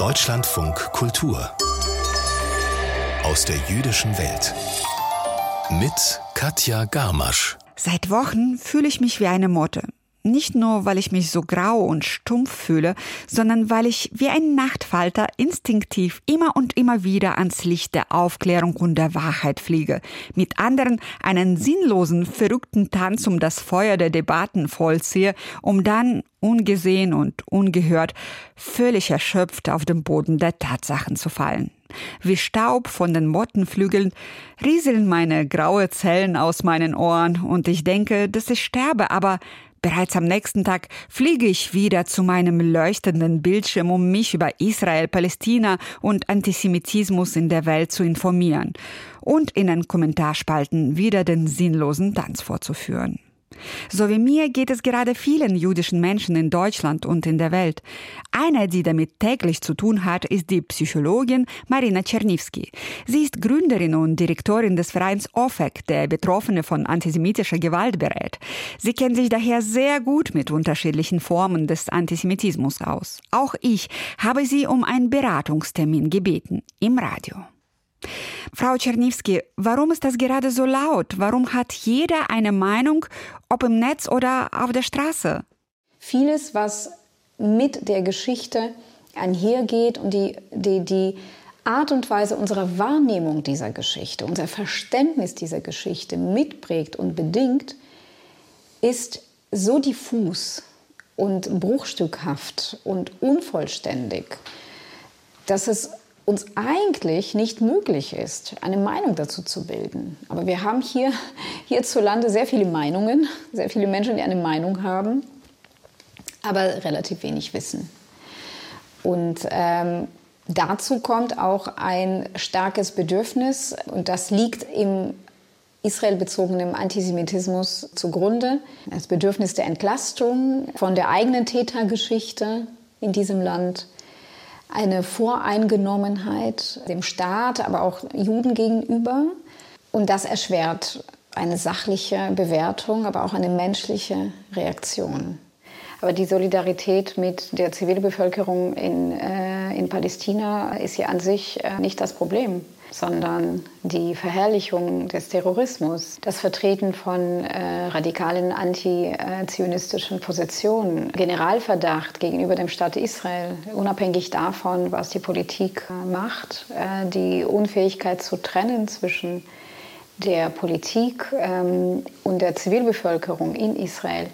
Deutschlandfunk Kultur aus der jüdischen Welt mit Katja Garmasch. Seit Wochen fühle ich mich wie eine Motte. Nicht nur, weil ich mich so grau und stumpf fühle, sondern weil ich wie ein Nachtfalter instinktiv immer und immer wieder ans Licht der Aufklärung und der Wahrheit fliege. Mit anderen einen sinnlosen, verrückten Tanz um das Feuer der Debatten vollziehe, um dann ungesehen und ungehört, völlig erschöpft auf den Boden der Tatsachen zu fallen. Wie Staub von den Mottenflügeln rieseln meine graue Zellen aus meinen Ohren und ich denke, dass ich sterbe, aber Bereits am nächsten Tag fliege ich wieder zu meinem leuchtenden Bildschirm, um mich über Israel, Palästina und Antisemitismus in der Welt zu informieren und in den Kommentarspalten wieder den sinnlosen Tanz vorzuführen. So wie mir geht es gerade vielen jüdischen Menschen in Deutschland und in der Welt. Eine, die damit täglich zu tun hat, ist die Psychologin Marina Czerniewski. Sie ist Gründerin und Direktorin des Vereins OFEC, der Betroffene von antisemitischer Gewalt berät. Sie kennt sich daher sehr gut mit unterschiedlichen Formen des Antisemitismus aus. Auch ich habe sie um einen Beratungstermin gebeten im Radio. Frau Czerniewski, warum ist das gerade so laut? Warum hat jeder eine Meinung, ob im Netz oder auf der Straße? Vieles, was mit der Geschichte einhergeht und die, die, die Art und Weise unserer Wahrnehmung dieser Geschichte, unser Verständnis dieser Geschichte mitprägt und bedingt, ist so diffus und bruchstückhaft und unvollständig, dass es uns eigentlich nicht möglich ist, eine Meinung dazu zu bilden. Aber wir haben hier hierzulande sehr viele Meinungen, sehr viele Menschen, die eine Meinung haben, aber relativ wenig wissen. Und ähm, dazu kommt auch ein starkes Bedürfnis, und das liegt im israelbezogenen Antisemitismus zugrunde, das Bedürfnis der Entlastung von der eigenen Tätergeschichte in diesem Land eine Voreingenommenheit dem Staat, aber auch Juden gegenüber. Und das erschwert eine sachliche Bewertung, aber auch eine menschliche Reaktion. Aber die Solidarität mit der Zivilbevölkerung in, äh, in Palästina ist ja an sich äh, nicht das Problem sondern die Verherrlichung des Terrorismus, das Vertreten von äh, radikalen antizionistischen Positionen, Generalverdacht gegenüber dem Staat Israel, unabhängig davon, was die Politik äh, macht, die Unfähigkeit zu trennen zwischen der Politik ähm, und der Zivilbevölkerung in Israel.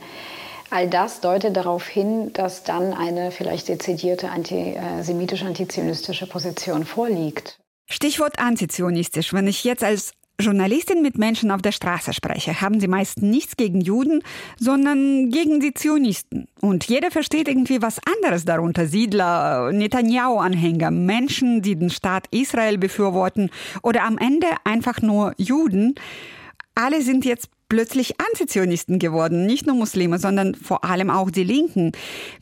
All das deutet darauf hin, dass dann eine vielleicht dezidierte antisemitische-antizionistische Position vorliegt. Stichwort antizionistisch. Wenn ich jetzt als Journalistin mit Menschen auf der Straße spreche, haben sie meist nichts gegen Juden, sondern gegen die Zionisten. Und jeder versteht irgendwie was anderes darunter. Siedler, Netanyahu-Anhänger, Menschen, die den Staat Israel befürworten oder am Ende einfach nur Juden. Alle sind jetzt plötzlich Antizionisten geworden, nicht nur Muslime, sondern vor allem auch die Linken.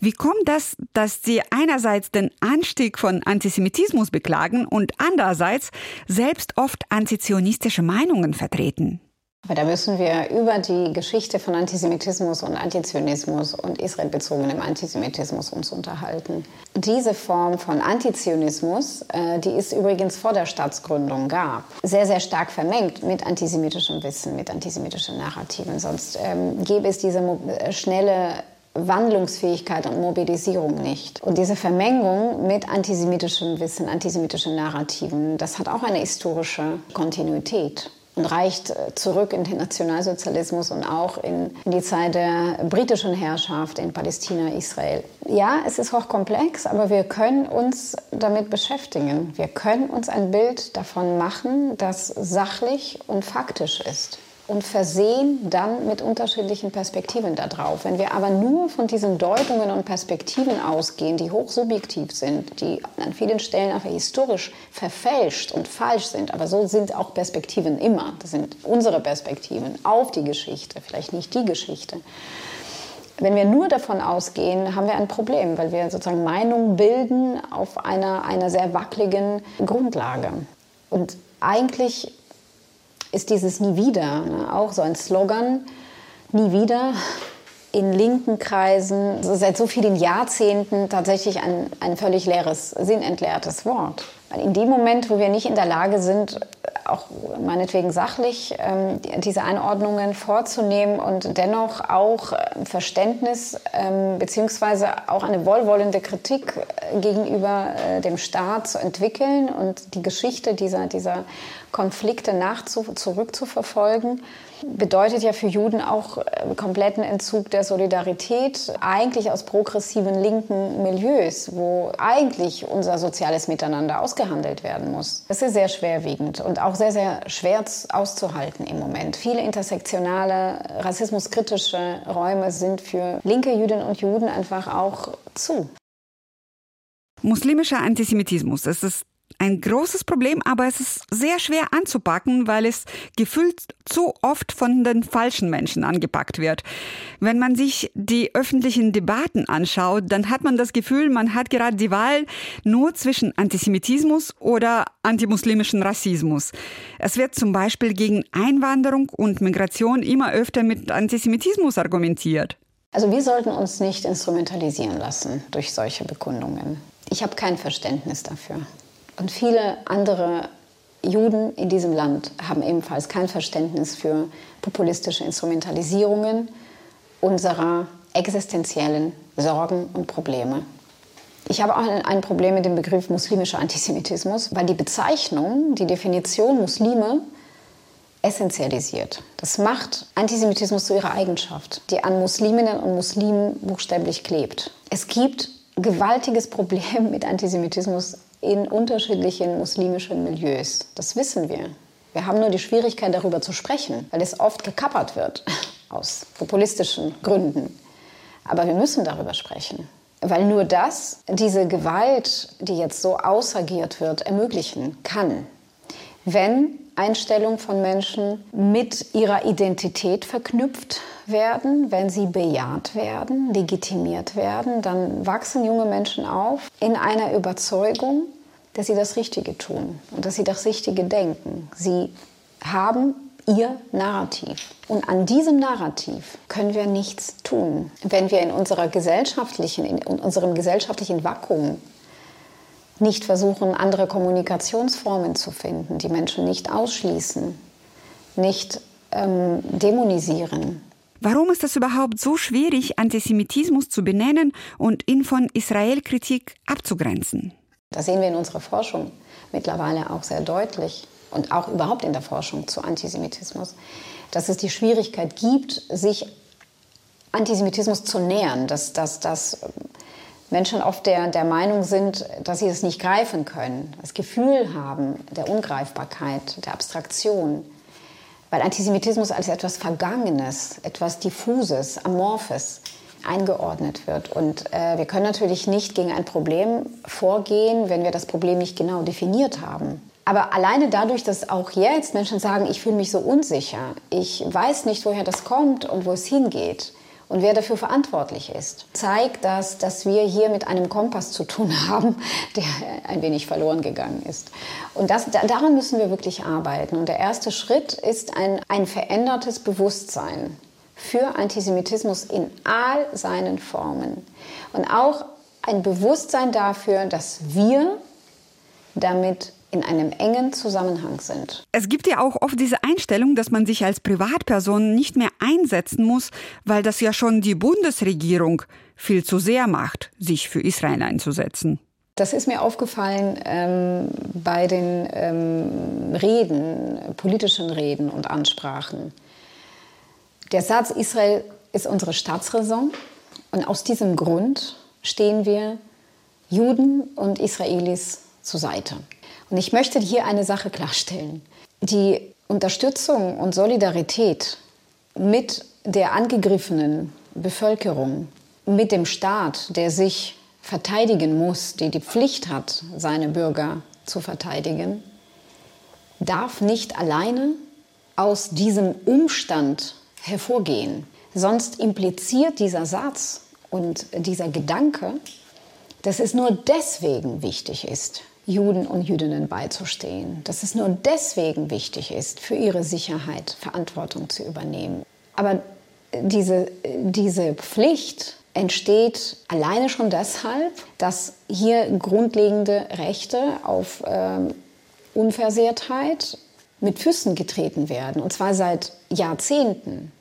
Wie kommt das, dass sie einerseits den Anstieg von Antisemitismus beklagen und andererseits selbst oft antizionistische Meinungen vertreten? Aber da müssen wir über die Geschichte von Antisemitismus und Antizionismus und israelbezogenem Antisemitismus uns unterhalten. Diese Form von Antizionismus, äh, die es übrigens vor der Staatsgründung gab, sehr, sehr stark vermengt mit antisemitischem Wissen, mit antisemitischen Narrativen. Sonst ähm, gäbe es diese äh, schnelle Wandlungsfähigkeit und Mobilisierung nicht. Und diese Vermengung mit antisemitischem Wissen, antisemitischen Narrativen, das hat auch eine historische Kontinuität und reicht äh, zurück in den Nationalsozialismus und auch in, in, die Zeit der britischen Herrschaft in Palästina, Israel. Ja, es ist hochkomplex, aber wir können uns damit beschäftigen. Wir können uns ein Bild davon machen, das sachlich und faktisch ist und versehen dann mit unterschiedlichen Perspektiven darauf. Wenn wir aber nur von diesen Deutungen und Perspektiven ausgehen, die hochsubjektiv sind, die an vielen Stellen einfach historisch verfälscht und falsch sind, aber so sind auch Perspektiven immer. Das sind unsere Perspektiven auf die Geschichte, vielleicht nicht die Geschichte. Wenn wir nur davon ausgehen, haben wir ein Problem, weil wir sozusagen Meinungen bilden auf einer, einer sehr wackeligen Grundlage. Und eigentlich ist dieses Nie wieder ne? auch so ein Slogan. Nie wieder in linken Kreisen seit so vielen Jahrzehnten tatsächlich ein, ein völlig leeres, sinnentleertes Wort. Weil in dem Moment, wo wir nicht in der Lage sind, auch meinetwegen sachlich ähm, diese Einordnungen vorzunehmen und dennoch auch äh, Verständnis ähm, beziehungsweise auch eine wohlwollende Kritik äh, gegenüber äh, dem Staat zu entwickeln und die Geschichte dieser, dieser Konflikte nach zurückzuverfolgen bedeutet ja für Juden auch äh, kompletten Entzug der Solidarität, eigentlich aus progressiven linken Milieus, wo eigentlich unser soziales Miteinander ausgehandelt werden muss. Das ist sehr schwerwiegend und auch sehr, sehr schwer auszuhalten im Moment. Viele intersektionale, rassismuskritische Räume sind für linke Jüdinnen und Juden einfach auch zu. Muslimischer Antisemitismus, das ist ein großes Problem, aber es ist sehr schwer anzupacken, weil es gefühlt zu oft von den falschen Menschen angepackt wird. Wenn man sich die öffentlichen Debatten anschaut, dann hat man das Gefühl, man hat gerade die Wahl nur zwischen Antisemitismus oder antimuslimischen Rassismus. Es wird zum Beispiel gegen Einwanderung und Migration immer öfter mit Antisemitismus argumentiert. Also wir sollten uns nicht instrumentalisieren lassen durch solche Bekundungen. Ich habe kein Verständnis dafür. Und viele andere Juden in diesem Land haben ebenfalls kein Verständnis für populistische Instrumentalisierungen unserer existenziellen Sorgen und Probleme. Ich habe auch ein Problem mit dem Begriff muslimischer Antisemitismus, weil die Bezeichnung, die Definition Muslime essentialisiert. Das macht Antisemitismus zu ihrer Eigenschaft, die an Musliminnen und Muslimen buchstäblich klebt. Es gibt gewaltiges Problem mit Antisemitismus in unterschiedlichen muslimischen Milieus. Das wissen wir. Wir haben nur die Schwierigkeit, darüber zu sprechen, weil es oft gekappert wird aus populistischen Gründen. Aber wir müssen darüber sprechen, weil nur das diese Gewalt, die jetzt so ausagiert wird, ermöglichen kann. Wenn Einstellungen von Menschen mit ihrer Identität verknüpft werden, wenn sie bejaht werden, legitimiert werden, dann wachsen junge Menschen auf in einer Überzeugung, dass sie das Richtige tun und dass sie das Richtige denken. Sie haben ihr Narrativ. Und an diesem Narrativ können wir nichts tun. Wenn wir in, unserer gesellschaftlichen, in unserem gesellschaftlichen Vakuum nicht versuchen, andere Kommunikationsformen zu finden, die Menschen nicht ausschließen, nicht ähm, dämonisieren. Warum ist es überhaupt so schwierig, Antisemitismus zu benennen und ihn von Israelkritik abzugrenzen? Das sehen wir in unserer Forschung mittlerweile auch sehr deutlich und auch überhaupt in der Forschung zu Antisemitismus, dass es die Schwierigkeit gibt, sich Antisemitismus zu nähern, dass, dass, dass Menschen oft der, der Meinung sind, dass sie es nicht greifen können, das Gefühl haben der Ungreifbarkeit, der Abstraktion, weil Antisemitismus als etwas Vergangenes, etwas Diffuses, Amorphes eingeordnet wird. Und äh, wir können natürlich nicht gegen ein Problem vorgehen, wenn wir das Problem nicht genau definiert haben. Aber alleine dadurch, dass auch jetzt Menschen sagen, ich fühle mich so unsicher, ich weiß nicht, woher das kommt und wo es hingeht, und wer dafür verantwortlich ist, zeigt das, dass wir hier mit einem Kompass zu tun haben, der ein wenig verloren gegangen ist. Und das, daran müssen wir wirklich arbeiten. Und der erste Schritt ist ein, ein verändertes Bewusstsein für Antisemitismus in all seinen Formen. Und auch ein Bewusstsein dafür, dass wir damit in einem engen Zusammenhang sind. Es gibt ja auch oft diese Einstellung, dass man sich als Privatperson nicht mehr einsetzen muss, weil das ja schon die Bundesregierung viel zu sehr macht, sich für Israel einzusetzen. Das ist mir aufgefallen ähm, bei den ähm, Reden, politischen Reden und Ansprachen. Der Satz Israel ist unsere Staatsräson und aus diesem Grund stehen wir Juden und Israelis zur Seite. Und ich möchte hier eine Sache klarstellen. Die Unterstützung und Solidarität mit der angegriffenen Bevölkerung, mit dem Staat, der sich verteidigen muss, der die Pflicht hat, seine Bürger zu verteidigen, darf nicht alleine aus diesem Umstand hervorgehen. Sonst impliziert dieser Satz und dieser Gedanke, dass es nur deswegen wichtig ist, Juden und Jüdinnen beizustehen, dass es nur deswegen wichtig ist, für ihre Sicherheit Verantwortung zu übernehmen. Aber diese, diese Pflicht entsteht alleine schon deshalb, dass hier grundlegende Rechte auf ähm, Unversehrtheit mit Füßen getreten werden, und zwar seit Jahrzehnten.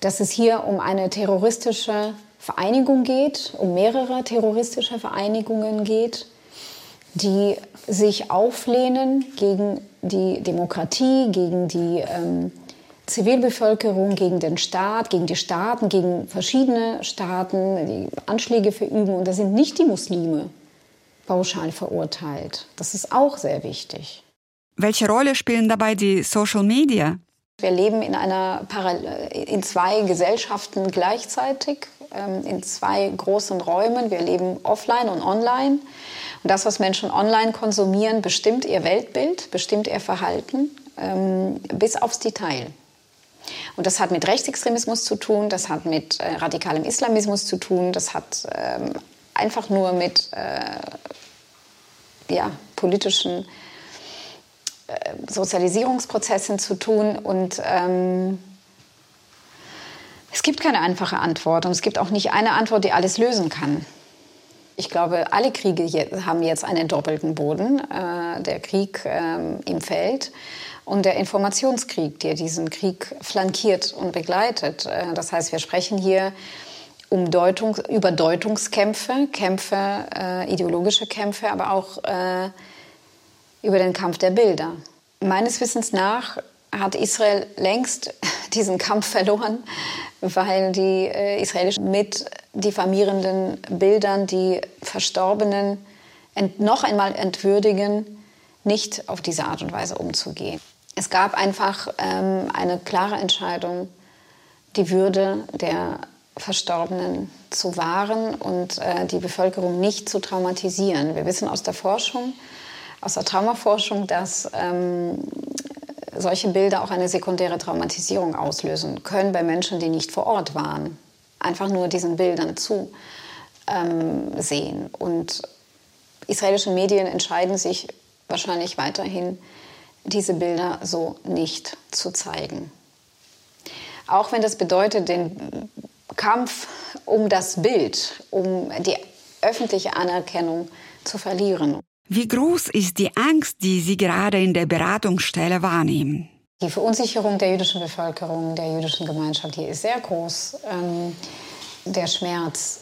Dass es hier um eine terroristische Vereinigung geht, um mehrere terroristische Vereinigungen geht, die sich auflehnen gegen die Demokratie, gegen die ähm, Zivilbevölkerung, gegen den Staat, gegen die Staaten, gegen verschiedene Staaten, die Anschläge verüben. Und da sind nicht die Muslime pauschal verurteilt. Das ist auch sehr wichtig. Welche Rolle spielen dabei die Social Media? Wir leben in, einer in zwei Gesellschaften gleichzeitig, ähm, in zwei großen Räumen. Wir leben offline und online. Und das, was Menschen online konsumieren, bestimmt ihr Weltbild, bestimmt ihr Verhalten ähm, bis aufs Detail. Und das hat mit Rechtsextremismus zu tun, das hat mit äh, radikalem Islamismus zu tun, das hat ähm, einfach nur mit äh, ja, politischen äh, Sozialisierungsprozessen zu tun. Und ähm, es gibt keine einfache Antwort und es gibt auch nicht eine Antwort, die alles lösen kann. Ich glaube, alle Kriege haben jetzt einen doppelten Boden. Äh, der Krieg ähm, im Feld und der Informationskrieg, der diesen Krieg flankiert und begleitet. Äh, das heißt, wir sprechen hier um Deutung, über Deutungskämpfe, Kämpfe, äh, ideologische Kämpfe, aber auch äh, über den Kampf der Bilder. Meines Wissens nach hat Israel längst diesen Kampf verloren, weil die äh, israelischen mit diffamierenden Bildern die Verstorbenen noch einmal entwürdigen, nicht auf diese Art und Weise umzugehen. Es gab einfach ähm, eine klare Entscheidung, die Würde der Verstorbenen zu wahren und äh, die Bevölkerung nicht zu traumatisieren. Wir wissen aus der Forschung, aus der Traumaforschung, dass ähm, solche Bilder auch eine sekundäre Traumatisierung auslösen können bei Menschen, die nicht vor Ort waren. Einfach nur diesen Bildern zu ähm, sehen. Und israelische Medien entscheiden sich wahrscheinlich weiterhin, diese Bilder so nicht zu zeigen. Auch wenn das bedeutet, den Kampf um das Bild, um die öffentliche Anerkennung zu verlieren. Wie groß ist die Angst, die Sie gerade in der Beratungsstelle wahrnehmen? Die Verunsicherung der jüdischen Bevölkerung, der jüdischen Gemeinschaft hier ist sehr groß. Ähm, der Schmerz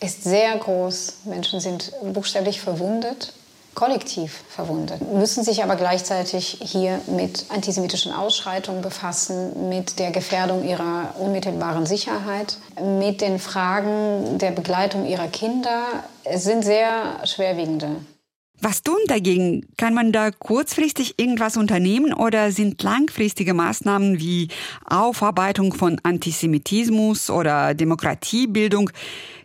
ist sehr groß. Menschen sind buchstäblich verwundet, kollektiv verwundet, müssen sich aber gleichzeitig hier mit antisemitischen Ausschreitungen befassen, mit der Gefährdung ihrer unmittelbaren Sicherheit, mit den Fragen der Begleitung ihrer Kinder. Es sind sehr schwerwiegende was tun dagegen? Kann man da kurzfristig irgendwas unternehmen oder sind langfristige Maßnahmen wie Aufarbeitung von Antisemitismus oder Demokratiebildung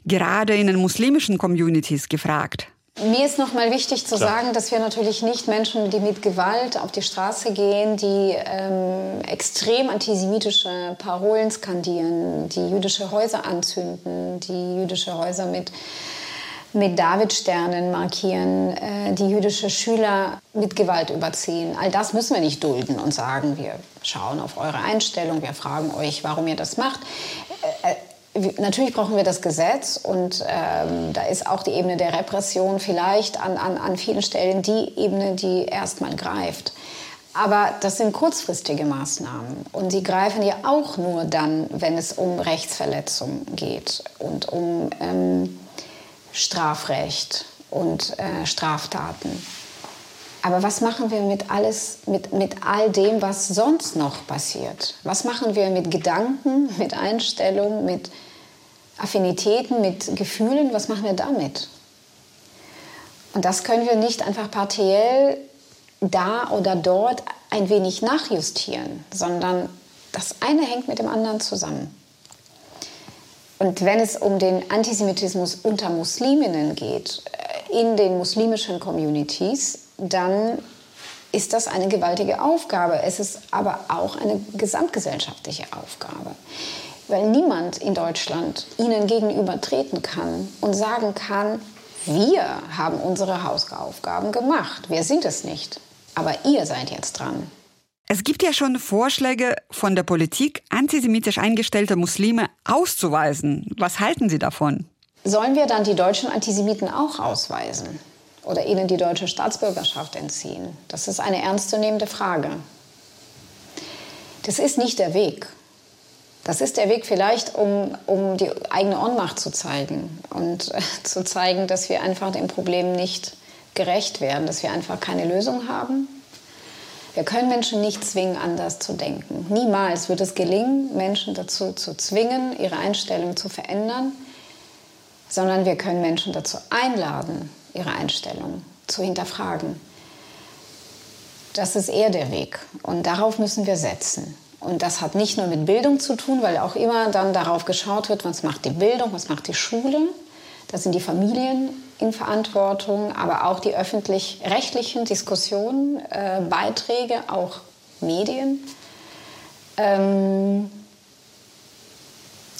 gerade in den muslimischen Communities gefragt? Mir ist noch mal wichtig zu sagen, dass wir natürlich nicht Menschen, die mit Gewalt auf die Straße gehen, die ähm, extrem antisemitische Parolen skandieren, die jüdische Häuser anzünden, die jüdische Häuser mit mit Davidsternen markieren, äh, die jüdische Schüler mit Gewalt überziehen. All das müssen wir nicht dulden und sagen, wir schauen auf eure Einstellung, wir fragen euch, warum ihr das macht. Äh, äh, natürlich brauchen wir das Gesetz und ähm, da ist auch die Ebene der Repression vielleicht an, an, an vielen Stellen die Ebene, die erstmal greift. Aber das sind kurzfristige Maßnahmen und sie greifen ja auch nur dann, wenn es um Rechtsverletzungen geht und um ähm, Strafrecht und äh, Straftaten. Aber was machen wir mit alles, mit, mit all dem, was sonst noch passiert? Was machen wir mit Gedanken, mit Einstellungen, mit Affinitäten, mit Gefühlen? Was machen wir damit? Und das können wir nicht einfach partiell da oder dort ein wenig nachjustieren, sondern das eine hängt mit dem anderen zusammen. Und wenn es um den Antisemitismus unter Musliminnen geht, äh, in den muslimischen Communities, dann ist das eine gewaltige Aufgabe. Es ist aber auch eine gesamtgesellschaftliche Aufgabe. Weil niemand in Deutschland ihnen gegenüber treten kann und sagen kann, wir haben unsere Hausaufgaben gemacht, wir sind es nicht, aber ihr seid jetzt dran. Es gibt ja schon Vorschläge von der Politik, antisemitisch eingestellte Muslime auszuweisen. Was halten Sie davon? Sollen wir dann die deutschen Antisemiten auch ausweisen oder ihnen die deutsche Staatsbürgerschaft entziehen? Das ist eine ernstzunehmende Frage. Das ist nicht der Weg. Das ist der Weg vielleicht, um, um die eigene Ohnmacht zu zeigen und äh, zu zeigen, dass wir einfach dem Problem nicht gerecht werden, dass wir einfach keine Lösung haben wir können Menschen nicht zwingen, anders zu denken. Niemals wird es gelingen, Menschen dazu zu zwingen, ihre Einstellung zu verändern, sondern wir können Menschen dazu einladen, ihre Einstellung zu hinterfragen. Das ist eher der Weg und darauf müssen wir setzen. Und das hat nicht nur mit Bildung zu tun, weil auch immer dann darauf geschaut wird, was macht die Bildung, was macht die Schule. Das sind die Familien in Verantwortung, aber auch die öffentlich-rechtlichen Diskussionen, äh, Beiträge, auch Medien. Ähm,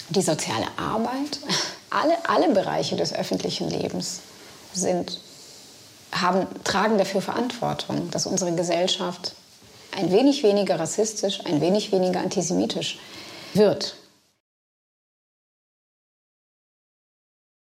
die soziale Arbeit, alle, alle Bereiche des öffentlichen Lebens sind, haben, tragen dafür Verantwortung, dass unsere Gesellschaft ein wenig weniger rassistisch, ein wenig weniger antisemitisch wird.